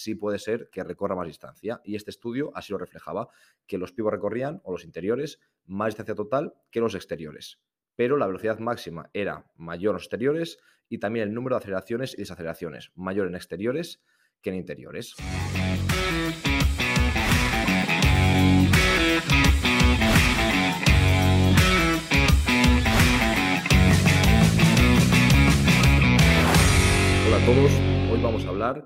sí puede ser que recorra más distancia. Y este estudio así lo reflejaba, que los pivos recorrían, o los interiores, más distancia total que los exteriores. Pero la velocidad máxima era mayor en los exteriores y también el número de aceleraciones y desaceleraciones, mayor en exteriores que en interiores.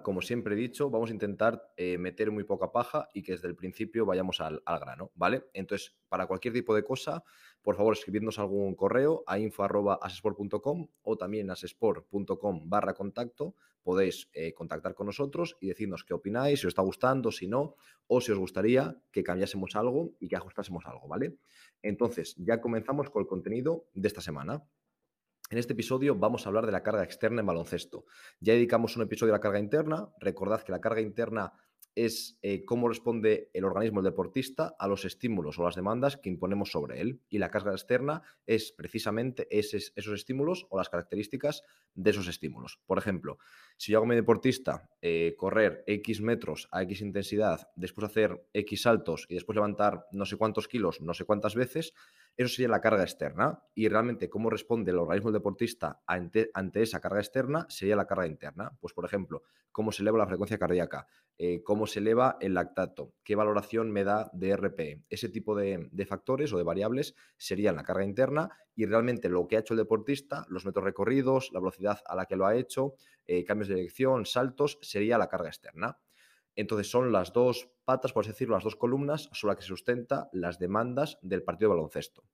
Como siempre he dicho, vamos a intentar eh, meter muy poca paja y que desde el principio vayamos al, grano, ¿vale? Entonces, para cualquier tipo de cosa, por favor, escribidnos algún correo a info.asesport.com o también asesport.com barra contacto. Podéis eh, contactar con nosotros y decirnos qué opináis, si os está gustando, si no, o si os gustaría que cambiásemos algo y que ajustásemos algo, ¿vale? Entonces, ya comenzamos con el contenido de esta semana. En este episodio vamos a hablar de la carga externa en baloncesto. Ya dedicamos un episodio a la carga interna. Recordad que la carga interna es eh, cómo responde el organismo, el deportista, a los estímulos o las demandas que imponemos sobre él. Y la carga externa es precisamente esos estímulos o las características de esos estímulos. Por ejemplo, si yo hago a mi deportista eh, correr X metros a X intensidad, después hacer X saltos y después levantar no sé cuántos kilos, no sé cuántas veces, eso sería la carga externa. Y realmente cómo responde el organismo deportista ante, esa carga externa sería la carga interna. Pues, por ejemplo, cómo se eleva la frecuencia cardíaca, eh, cómo se eleva el lactato, qué valoración me da de RPE. Ese tipo de, factores o de variables serían la carga interna y realmente lo que ha hecho el deportista, los metros recorridos, la velocidad a la que lo ha hecho, eh, cambios de dirección, saltos, sería la carga externa. Entonces son las dos patas, por así decirlo, las dos columnas sobre las que se sustenta las demandas del partido de baloncesto.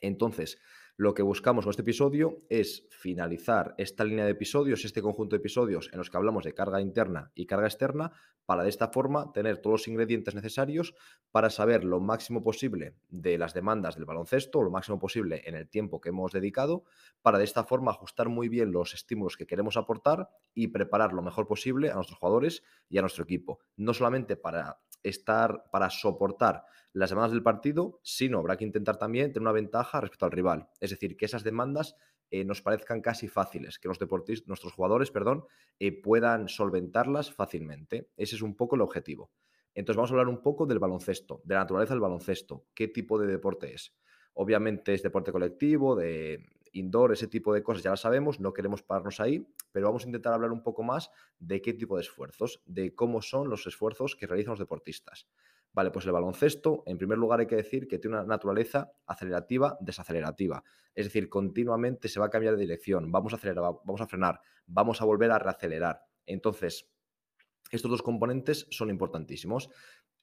Entonces, lo que buscamos con este episodio es finalizar esta línea de episodios, este conjunto de episodios en los que hablamos de carga interna y carga externa, para de esta forma tener todos los ingredientes necesarios para saber lo máximo posible de las demandas del baloncesto, lo máximo posible en el tiempo que hemos dedicado, para de esta forma ajustar muy bien los estímulos que queremos aportar y preparar lo mejor posible a nuestros jugadores y a nuestro equipo. No solamente para estar para soportar las demandas del partido, sino habrá que intentar también tener una ventaja respecto al rival. Es decir, que esas demandas eh, nos parezcan casi fáciles, que los deportistas, nuestros jugadores perdón, eh, puedan solventarlas fácilmente. Ese es un poco el objetivo. Entonces vamos a hablar un poco del baloncesto, de la naturaleza del baloncesto, qué tipo de deporte es. Obviamente es deporte colectivo, de indoor, ese tipo de cosas ya las sabemos, no queremos pararnos ahí, pero vamos a intentar hablar un poco más de qué tipo de esfuerzos, de cómo son los esfuerzos que realizan los deportistas. Vale, pues el baloncesto, en primer lugar hay que decir que tiene una naturaleza acelerativa, desacelerativa. Es decir, continuamente se va a cambiar de dirección, vamos a acelerar, vamos a frenar, vamos a volver a reacelerar. Entonces, estos dos componentes son importantísimos.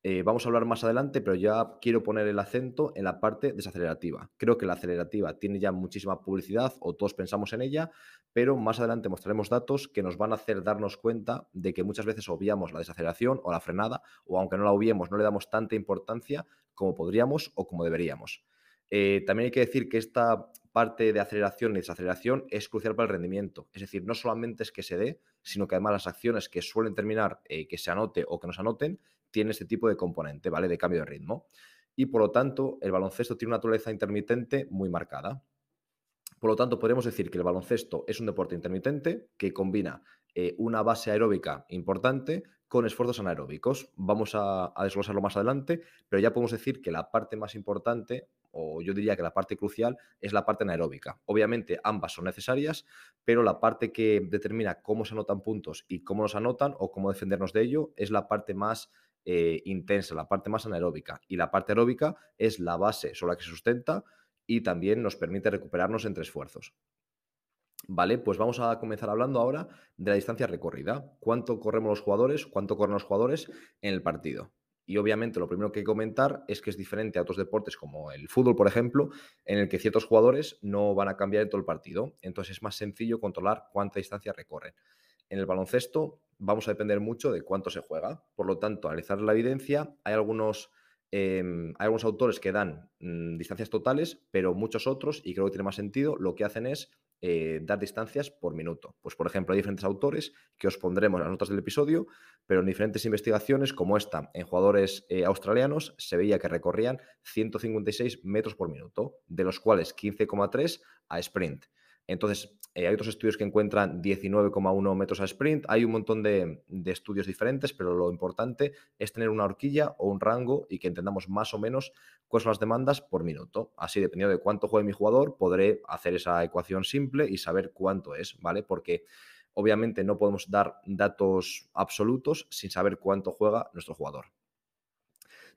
Eh, vamos a hablar más adelante, pero ya quiero poner el acento en la parte desacelerativa. Creo que la acelerativa tiene ya muchísima publicidad o todos pensamos en ella, pero más adelante mostraremos datos que nos van a hacer darnos cuenta de que muchas veces obviamos la desaceleración o la frenada, o aunque no la obviemos, no le damos tanta importancia como podríamos o como deberíamos. Eh, también hay que decir que esta parte de aceleración y desaceleración es crucial para el rendimiento. Es decir, no solamente es que se dé, sino que además las acciones que suelen terminar eh, que se anote o que nos anoten tienen este tipo de componente, ¿vale? De cambio de ritmo. Y por lo tanto, el baloncesto tiene una naturaleza intermitente muy marcada. Por lo tanto, podemos decir que el baloncesto es un deporte intermitente que combina eh, una base aeróbica importante con esfuerzos anaeróbicos. Vamos a, desglosarlo más adelante, pero ya podemos decir que la parte más importante, o yo diría que la parte crucial, es la parte anaeróbica. Obviamente ambas son necesarias, pero la parte que determina cómo se anotan puntos y cómo nos anotan o cómo defendernos de ello es la parte más eh, intensa, la parte más anaeróbica. Y la parte aeróbica es la base sobre la que se sustenta y también nos permite recuperarnos entre esfuerzos. Vale, pues vamos a comenzar hablando ahora de la distancia recorrida. ¿Cuánto corremos los jugadores? ¿Cuánto corren los jugadores en el partido? Y obviamente lo primero que hay que comentar es que es diferente a otros deportes como el fútbol, por ejemplo, en el que ciertos jugadores no van a cambiar en todo el partido. Entonces es más sencillo controlar cuánta distancia recorren. En el baloncesto vamos a depender mucho de cuánto se juega. Por lo tanto, analizar la evidencia, hay algunos Em, hay algunos autores que dan mm, distancias totales, pero muchos otros, y creo que tiene más sentido, lo que hacen es eh, dar distancias por minuto. Pues, por ejemplo, hay diferentes autores que os pondremos en las notas del episodio, pero en diferentes investigaciones, como esta, en jugadores eh, australianos, se veía que recorrían 156 metros por minuto, de los cuales 15,3 a sprint. Entonces, eh, hay otros estudios que encuentran 19,1 metros a sprint. Hay un montón de, de, estudios diferentes, pero lo importante es tener una horquilla o un rango y que entendamos más o menos cuáles son las demandas por minuto. Así, dependiendo de cuánto juegue mi jugador, podré hacer esa ecuación simple y saber cuánto es, ¿vale? Porque obviamente no podemos dar datos absolutos sin saber cuánto juega nuestro jugador.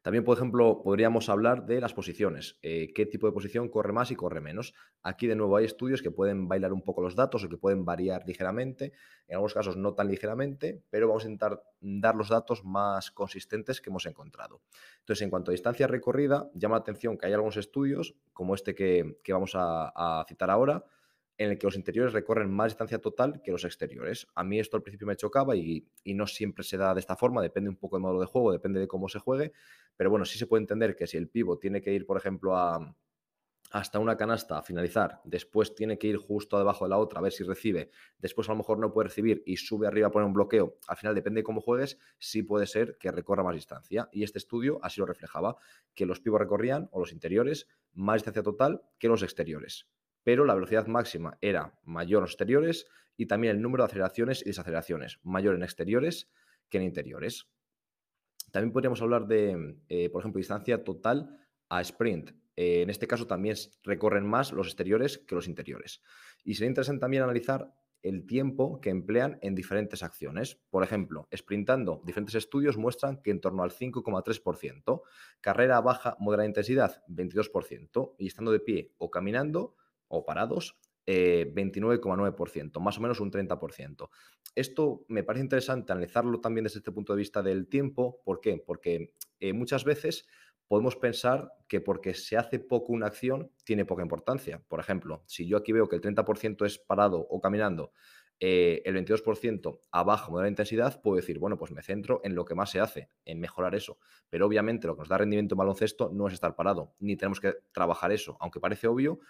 También, por ejemplo, podríamos hablar de las posiciones. Eh, ¿Qué tipo de posición corre más y corre menos? Aquí, de nuevo, hay estudios que pueden bailar un poco los datos o que pueden variar ligeramente. En algunos casos no tan ligeramente, pero vamos a intentar dar los datos más consistentes que hemos encontrado. Entonces, en cuanto a distancia recorrida, llama la atención que hay algunos estudios, como este que, vamos a citar ahora, en el que los interiores recorren más distancia total que los exteriores. A mí esto al principio me chocaba y, no siempre se da de esta forma, depende un poco del modo de juego, depende de cómo se juegue, pero bueno, sí se puede entender que si el pivo tiene que ir, por ejemplo, a, hasta una canasta a finalizar, después tiene que ir justo debajo de la otra a ver si recibe, después a lo mejor no puede recibir y sube arriba a poner un bloqueo, al final depende de cómo juegues, sí puede ser que recorra más distancia. Y este estudio así lo reflejaba, que los pivos recorrían, o los interiores, más distancia total que los exteriores pero la velocidad máxima era mayor en exteriores y también el número de aceleraciones y desaceleraciones, mayor en exteriores que en interiores. También podríamos hablar de, eh, por ejemplo, distancia total a sprint. Eh, en este caso también recorren más los exteriores que los interiores. Y sería interesante también analizar el tiempo que emplean en diferentes acciones. Por ejemplo, sprintando, diferentes estudios muestran que en torno al 5,3%, carrera baja, moderada intensidad, 22%, y estando de pie o caminando, o parados, 29,9%, eh, más o menos un 30%. Esto me parece interesante analizarlo también desde este punto de vista del tiempo. ¿Por qué? Porque eh, muchas veces podemos pensar que porque se hace poco una acción tiene poca importancia. Por ejemplo, si yo aquí veo que el 30% es parado o caminando, eh, el 22% a baja intensidad, puedo decir, bueno, pues me centro en lo que más se hace, en mejorar eso. Pero obviamente lo que nos da rendimiento en baloncesto no es estar parado, ni tenemos que trabajar eso. Aunque parece obvio,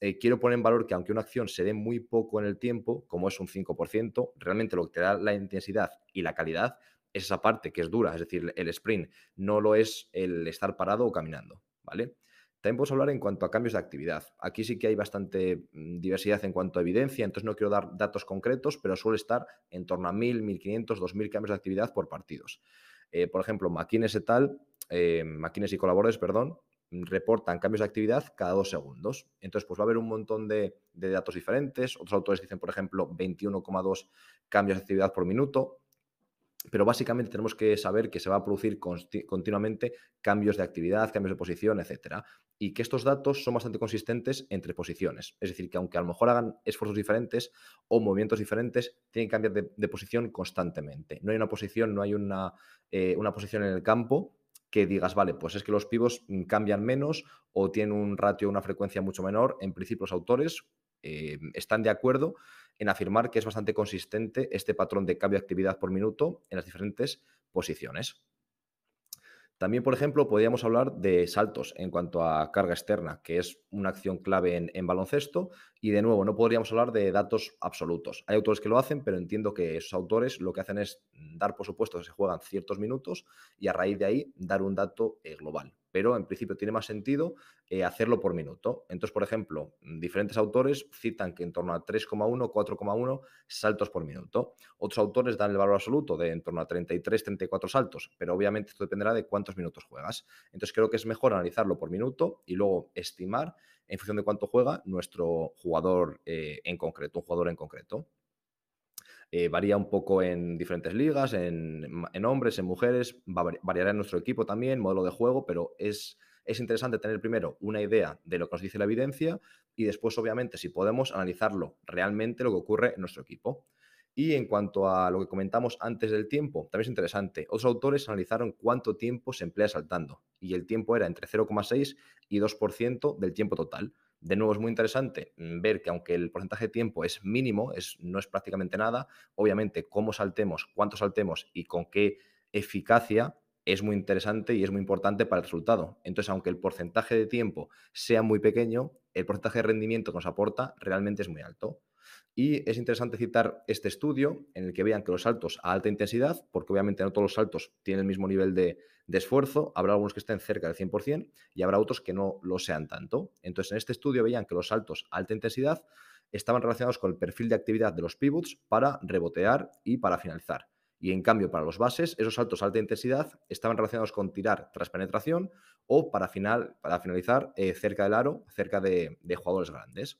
eh, quiero poner en valor que aunque una acción se dé muy poco en el tiempo, como es un 5%, realmente lo que te da la intensidad y la calidad es esa parte que es dura, es decir, el sprint, no lo es el estar parado o caminando, ¿vale? También podemos hablar en cuanto a cambios de actividad. Aquí sí que hay bastante mm, diversidad en cuanto a evidencia, entonces no quiero dar datos concretos, pero suele estar en torno a 1.000, 1.500, 2.000 cambios de actividad por partidos. Eh, por ejemplo, Maquines et al., eh, y colaboradores, perdón, reportan cambios de actividad cada dos segundos. Entonces, pues va a haber un montón de, datos diferentes. Otros autores dicen, por ejemplo, 21,2 cambios de actividad por minuto. Pero básicamente tenemos que saber que se va a producir continuamente cambios de actividad, cambios de posición, etcétera. Y que estos datos son bastante consistentes entre posiciones. Es decir, que aunque a lo mejor hagan esfuerzos diferentes o movimientos diferentes, tienen que cambiar de, posición constantemente. No hay una posición, no hay una, eh, una posición en el campo que digas, vale, pues es que los pivos mm, cambian menos o tienen un ratio, una frecuencia mucho menor. En principio, los autores eh, están de acuerdo en afirmar que es bastante consistente este patrón de cambio de actividad por minuto en las diferentes posiciones. También, por ejemplo, podríamos hablar de saltos en cuanto a carga externa, que es una acción clave en, baloncesto. Y de nuevo, no podríamos hablar de datos absolutos. Hay autores que lo hacen, pero entiendo que esos autores lo que hacen es dar por supuesto que se juegan ciertos minutos y a raíz de ahí dar un dato eh, global pero en principio tiene más sentido eh, hacerlo por minuto. Entonces, por ejemplo, diferentes autores citan que en torno a 3,1, 4,1 saltos por minuto. Otros autores dan el valor absoluto de en torno a 33, 34 saltos, pero obviamente esto dependerá de cuántos minutos juegas. Entonces, creo que es mejor analizarlo por minuto y luego estimar en función de cuánto juega nuestro jugador eh, en concreto, un jugador en concreto. Eh, varía un poco en diferentes ligas, en, hombres, en mujeres, variará en nuestro equipo también, modelo de juego, pero es, es interesante tener primero una idea de lo que nos dice la evidencia y después, obviamente, si podemos, analizarlo realmente lo que ocurre en nuestro equipo. Y en cuanto a lo que comentamos antes del tiempo, también es interesante. Otros autores analizaron cuánto tiempo se emplea saltando y el tiempo era entre 0,6 y 2% del tiempo total. De nuevo, es muy interesante mm, ver que aunque el porcentaje de tiempo es mínimo, es, no es prácticamente nada, obviamente cómo saltemos, cuánto saltemos y con qué eficacia es muy interesante y es muy importante para el resultado. Entonces, aunque el porcentaje de tiempo sea muy pequeño, el porcentaje de rendimiento que nos aporta realmente es muy alto. Y es interesante citar este estudio en el que vean que los saltos a alta intensidad, porque obviamente no todos los saltos tienen el mismo nivel de, esfuerzo, habrá algunos que estén cerca del 100% y habrá otros que no lo sean tanto. Entonces, en este estudio veían que los saltos a alta intensidad estaban relacionados con el perfil de actividad de los pivots para rebotear y para finalizar. Y en cambio, para los bases, esos saltos a alta intensidad estaban relacionados con tirar tras penetración o para, final, para finalizar eh, cerca del aro, cerca de jugadores grandes.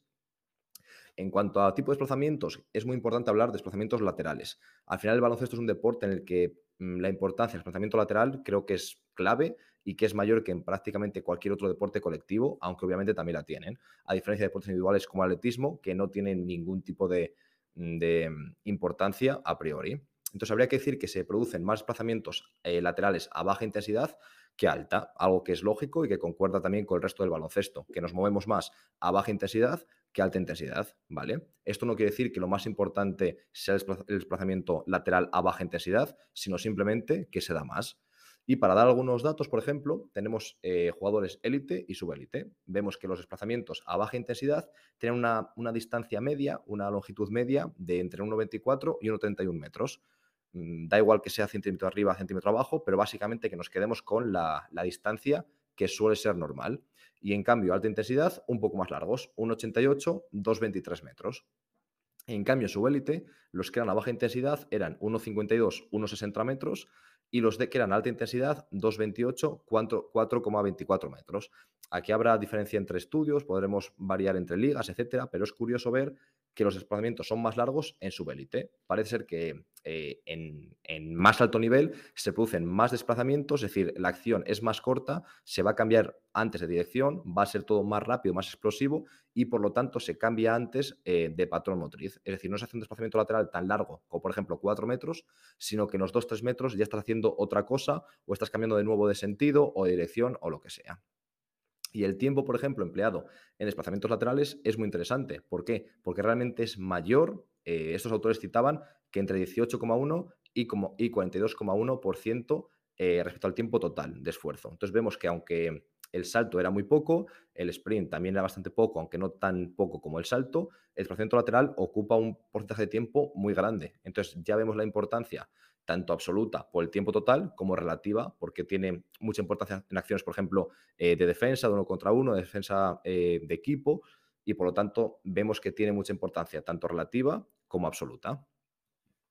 En cuanto a tipo de desplazamientos, es muy importante hablar de desplazamientos laterales. Al final el baloncesto es un deporte en el que mm, la importancia del desplazamiento lateral creo que es clave y que es mayor que en prácticamente cualquier otro deporte colectivo, aunque obviamente también la tienen, a diferencia de deportes individuales como el atletismo, que no tienen ningún tipo de, mm, mm, importancia a priori. Entonces habría que decir que se producen más desplazamientos eh, laterales a baja intensidad que alta, algo que es lógico y que concuerda también con el resto del baloncesto, que nos movemos más a baja intensidad que alta intensidad, ¿vale? Esto no quiere decir que lo más importante sea el desplazamiento lateral a baja intensidad, sino simplemente que se da más. Y para dar algunos datos, por ejemplo, tenemos eh, jugadores élite y subélite. Vemos que los desplazamientos a baja intensidad tienen una, distancia media, una longitud media de entre 1,24 y 1,31 metros. Mm, da igual que sea centímetro arriba, centímetro abajo, pero básicamente que nos quedemos con la, la distancia que suele ser normal. Y en cambio, alta intensidad, un poco más largos, 1,88, 2,23 metros. En cambio, su élite, los que eran a baja intensidad eran 1,52, 1,60 metros y los de que eran alta intensidad, 2,28, 4,24 metros. Aquí habrá diferencia entre estudios, podremos variar entre ligas, etcétera, pero es curioso ver que los desplazamientos son más largos en subélite. Parece ser que eh, en, más alto nivel se producen más desplazamientos, es decir, la acción es más corta, se va a cambiar antes de dirección, va a ser todo más rápido, más explosivo y por lo tanto se cambia antes eh, de patrón motriz. Es decir, no se hace un desplazamiento lateral tan largo como por ejemplo 4 metros, sino que en los 2-3 metros ya estás haciendo otra cosa o estás cambiando de nuevo de sentido o de dirección o lo que sea. Y el tiempo, por ejemplo, empleado en desplazamientos laterales es muy interesante. ¿Por qué? Porque realmente es mayor, eh, estos autores citaban que entre 18,1 y, y 42,1% eh, respecto al tiempo total de esfuerzo. Entonces vemos que aunque el salto era muy poco, el sprint también era bastante poco, aunque no tan poco como el salto, el desplazamiento lateral ocupa un porcentaje de tiempo muy grande. Entonces ya vemos la importancia tanto absoluta por el tiempo total como relativa, porque tiene mucha importancia en acciones, por ejemplo, eh, de defensa, de uno contra uno, de defensa eh, de equipo, y por lo tanto vemos que tiene mucha importancia tanto relativa como absoluta.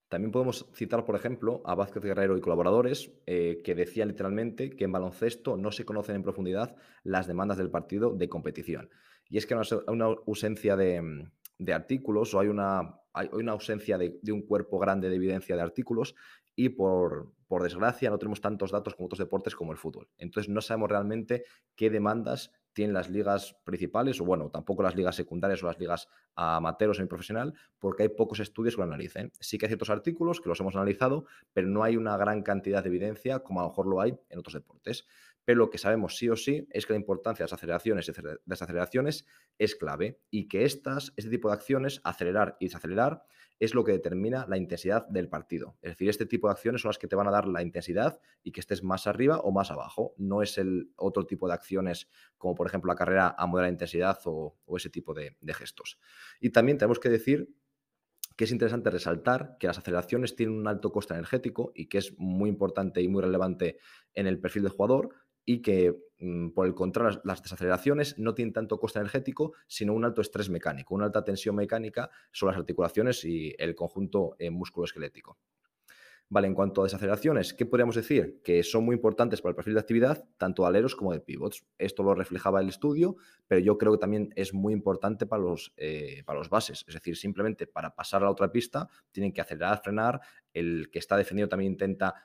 También podemos citar, por ejemplo, a Vázquez Guerrero y colaboradores eh, que decían literalmente que en baloncesto no se conocen en profundidad las demandas del partido de competición. Y es que hay una ausencia de, de artículos o hay una, hay una ausencia de, un cuerpo grande de evidencia de artículos y por, por, desgracia no tenemos tantos datos como otros deportes como el fútbol. Entonces no sabemos realmente qué demandas tienen las ligas principales o bueno, tampoco las ligas secundarias o las ligas amateur o semiprofesional porque hay pocos estudios que lo analicen. Sí que hay ciertos artículos que los hemos analizado, pero no hay una gran cantidad de evidencia como a lo mejor lo hay en otros deportes. Pero lo que sabemos sí o sí es que la importancia de las aceleraciones y desaceleraciones es clave y que estas, este tipo de acciones, acelerar y desacelerar, es lo que determina la intensidad del partido. Es decir, este tipo de acciones son las que te van a dar la intensidad y que estés más arriba o más abajo. No es el otro tipo de acciones como por ejemplo la carrera a moderada intensidad o, ese tipo de, de gestos. Y también tenemos que decir que es interesante resaltar que las aceleraciones tienen un alto coste energético y que es muy importante y muy relevante en el perfil del jugador, y que, mm, por el contrario, las desaceleraciones no tienen tanto coste energético, sino un alto estrés mecánico, una alta tensión mecánica sobre las articulaciones y el conjunto eh, musculoesquelético. Vale, en cuanto a desaceleraciones, ¿qué podríamos decir? Que son muy importantes para el perfil de actividad, tanto de aleros como de pivots. Esto lo reflejaba el estudio, pero yo creo que también es muy importante para los, eh, para los bases. Es decir, simplemente para pasar a la otra pista, tienen que acelerar, frenar. El que está defendido también intenta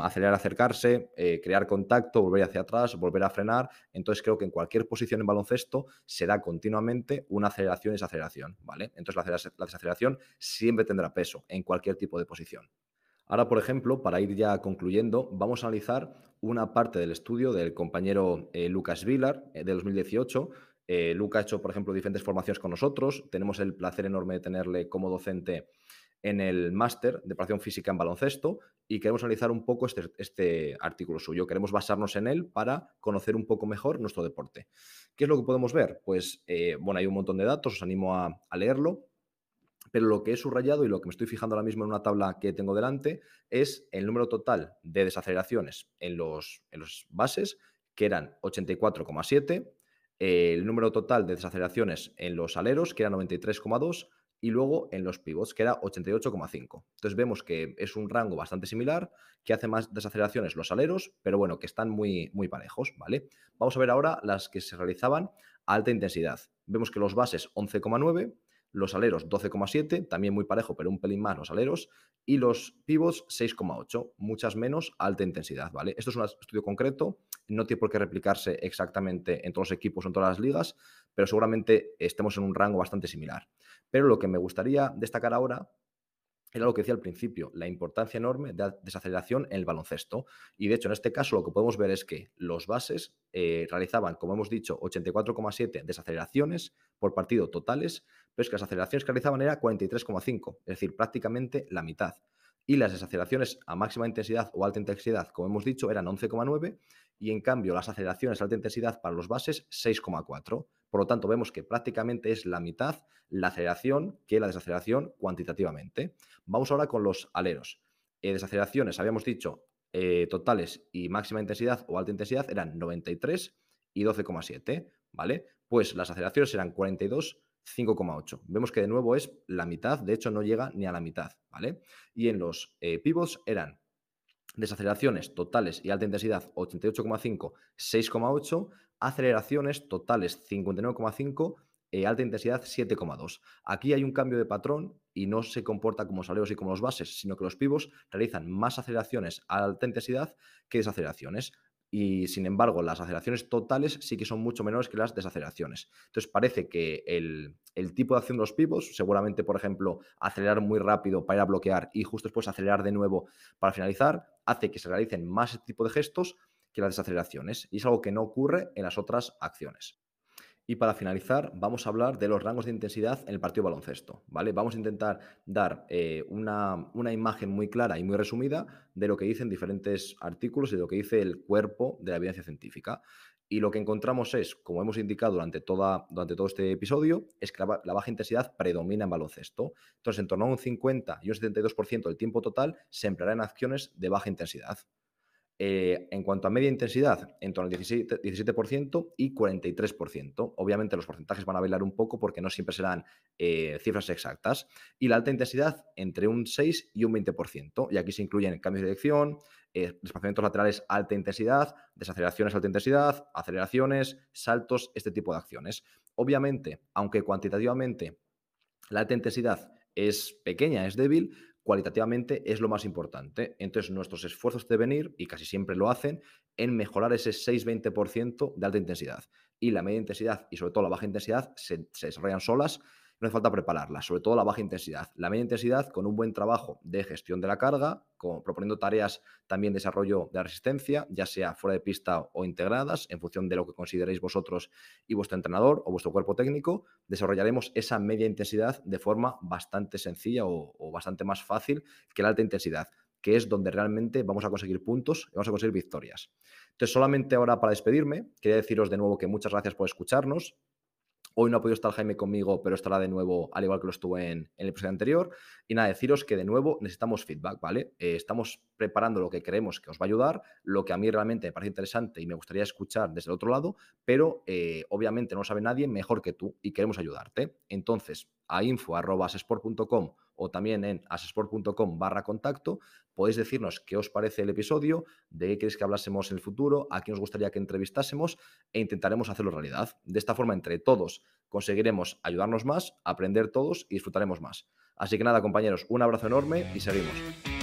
acelerar, acercarse, eh, crear contacto, volver hacia atrás, volver a frenar. Entonces creo que en cualquier posición en baloncesto se da continuamente una aceleración y desaceleración, ¿vale? Entonces la, desaceleración siempre tendrá peso en cualquier tipo de posición. Ahora, por ejemplo, para ir ya concluyendo, vamos a analizar una parte del estudio del compañero eh, Lucas Vilar de 2018. Lucas ha hecho, por ejemplo, diferentes formaciones con nosotros. Tenemos el placer enorme de tenerle como docente en el máster de preparación física en baloncesto y queremos analizar un poco este, este, artículo suyo. Queremos basarnos en él para conocer un poco mejor nuestro deporte. ¿Qué es lo que podemos ver? Pues, eh, bueno, hay un montón de datos, os animo a, leerlo. pero lo que he subrayado y lo que me estoy fijando ahora mismo en una tabla que tengo delante es el número total de desaceleraciones en los, en los bases, que eran 84,7, el número total de desaceleraciones en los aleros, que era 93,2, y luego en los pivots, que era 88,5. Entonces vemos que es un rango bastante similar, que hace más desaceleraciones los aleros, pero bueno, que están muy, muy parejos, ¿vale? Vamos a ver ahora las que se realizaban a alta intensidad. Vemos que los bases 11,9, los aleros 12,7, también muy parejo, pero un pelín más los aleros, y los pivots 6,8, muchas menos alta intensidad, ¿vale? Esto es un estudio concreto, no tiene por qué replicarse exactamente en todos los equipos o en todas las ligas, pero seguramente estemos en un rango bastante similar. Pero lo que me gustaría destacar ahora era lo que decía al principio, la importancia enorme de desaceleración en el baloncesto. Y de hecho, en este caso lo que podemos ver es que los bases eh, realizaban, como hemos dicho, 84,7 desaceleraciones por partido totales, pero es que las aceleraciones que realizaban era 43,5, es decir, prácticamente la mitad. Y las desaceleraciones a máxima intensidad o alta intensidad, como hemos dicho, eran 11,9 y en cambio las aceleraciones a alta intensidad para los bases 6,4. Por lo tanto, vemos que prácticamente es la mitad la aceleración que la desaceleración cuantitativamente. Vamos ahora con los aleros. Eh, desaceleraciones, habíamos dicho, eh, totales y máxima intensidad o alta intensidad eran 93 y 12,7, ¿vale? Pues las aceleraciones eran 42, 5,8. Vemos que de nuevo es la mitad, de hecho no llega ni a la mitad, ¿vale? Y en los eh, pivots eran desaceleraciones totales y alta intensidad 88,5, 6,8, aceleraciones totales 59,5, eh, alta intensidad 7,2. Aquí hay un cambio de patrón y no se comporta como los y como los bases, sino que los pivos realizan más aceleraciones a alta intensidad que desaceleraciones y sin embargo las aceleraciones totales sí que son mucho menores que las desaceleraciones. Entonces parece que el, tipo de acción de los pivots, seguramente por ejemplo acelerar muy rápido para ir a bloquear y justo después acelerar de nuevo para finalizar, hace que se realicen más este tipo de gestos que las desaceleraciones y es algo que no ocurre en las otras acciones. Y para finalizar, vamos a hablar de los rangos de intensidad en el partido baloncesto. ¿vale? Vamos a intentar dar eh, una, una, imagen muy clara y muy resumida de lo que dicen diferentes artículos y de lo que dice el cuerpo de la evidencia científica. Y lo que encontramos es, como hemos indicado durante, toda, durante todo este episodio, es que la, la, baja intensidad predomina en baloncesto. Entonces, en torno a un 50 y un 72% del tiempo total se empleará en acciones de baja intensidad. Eh, en cuanto a media intensidad, en torno al 17%, 17% y 43%. Obviamente los porcentajes van a bailar un poco porque no siempre serán eh, cifras exactas. Y la alta intensidad entre un 6 y un 20%. Y aquí se incluyen cambios de dirección, eh, desplazamientos laterales alta intensidad, desaceleraciones alta intensidad, aceleraciones, saltos, este tipo de acciones. Obviamente, aunque cuantitativamente la alta intensidad es pequeña, es débil, cualitativamente es lo más importante. Entonces, nuestros esfuerzos deben ir, y casi siempre lo hacen, en mejorar ese 6-20% de alta intensidad. Y la media intensidad y sobre todo la baja intensidad se, se desarrollan solas no hace falta prepararla, sobre todo la baja intensidad. La media intensidad con un buen trabajo de gestión de la carga, proponiendo tareas también de desarrollo de la resistencia, ya sea fuera de pista o integradas, en función de lo que consideréis vosotros y vuestro entrenador o vuestro cuerpo técnico, desarrollaremos esa media intensidad de forma bastante sencilla o, o bastante más fácil que la alta intensidad que es donde realmente vamos a conseguir puntos y vamos a conseguir victorias. Entonces, solamente ahora para despedirme, quería deciros de nuevo que muchas gracias por escucharnos. Hoy no ha podido estar Jaime conmigo, pero estará de nuevo, al igual que lo estuvo en, el episodio anterior. Y nada, deciros que de nuevo necesitamos feedback, ¿vale? Eh, estamos preparando lo que creemos que os va a ayudar, lo que a mí realmente me parece interesante y me gustaría escuchar desde el otro lado, pero eh, obviamente no lo sabe nadie mejor que tú y queremos ayudarte. Entonces, a info.asesport.com o también en asesport.com barra contacto, podéis decirnos qué os parece el episodio, de qué queréis que hablásemos en el futuro, a quién os gustaría que entrevistásemos e intentaremos hacerlo realidad. De esta forma, entre todos, conseguiremos ayudarnos más, aprender todos y disfrutaremos más. Así que nada, compañeros, un abrazo enorme y seguimos.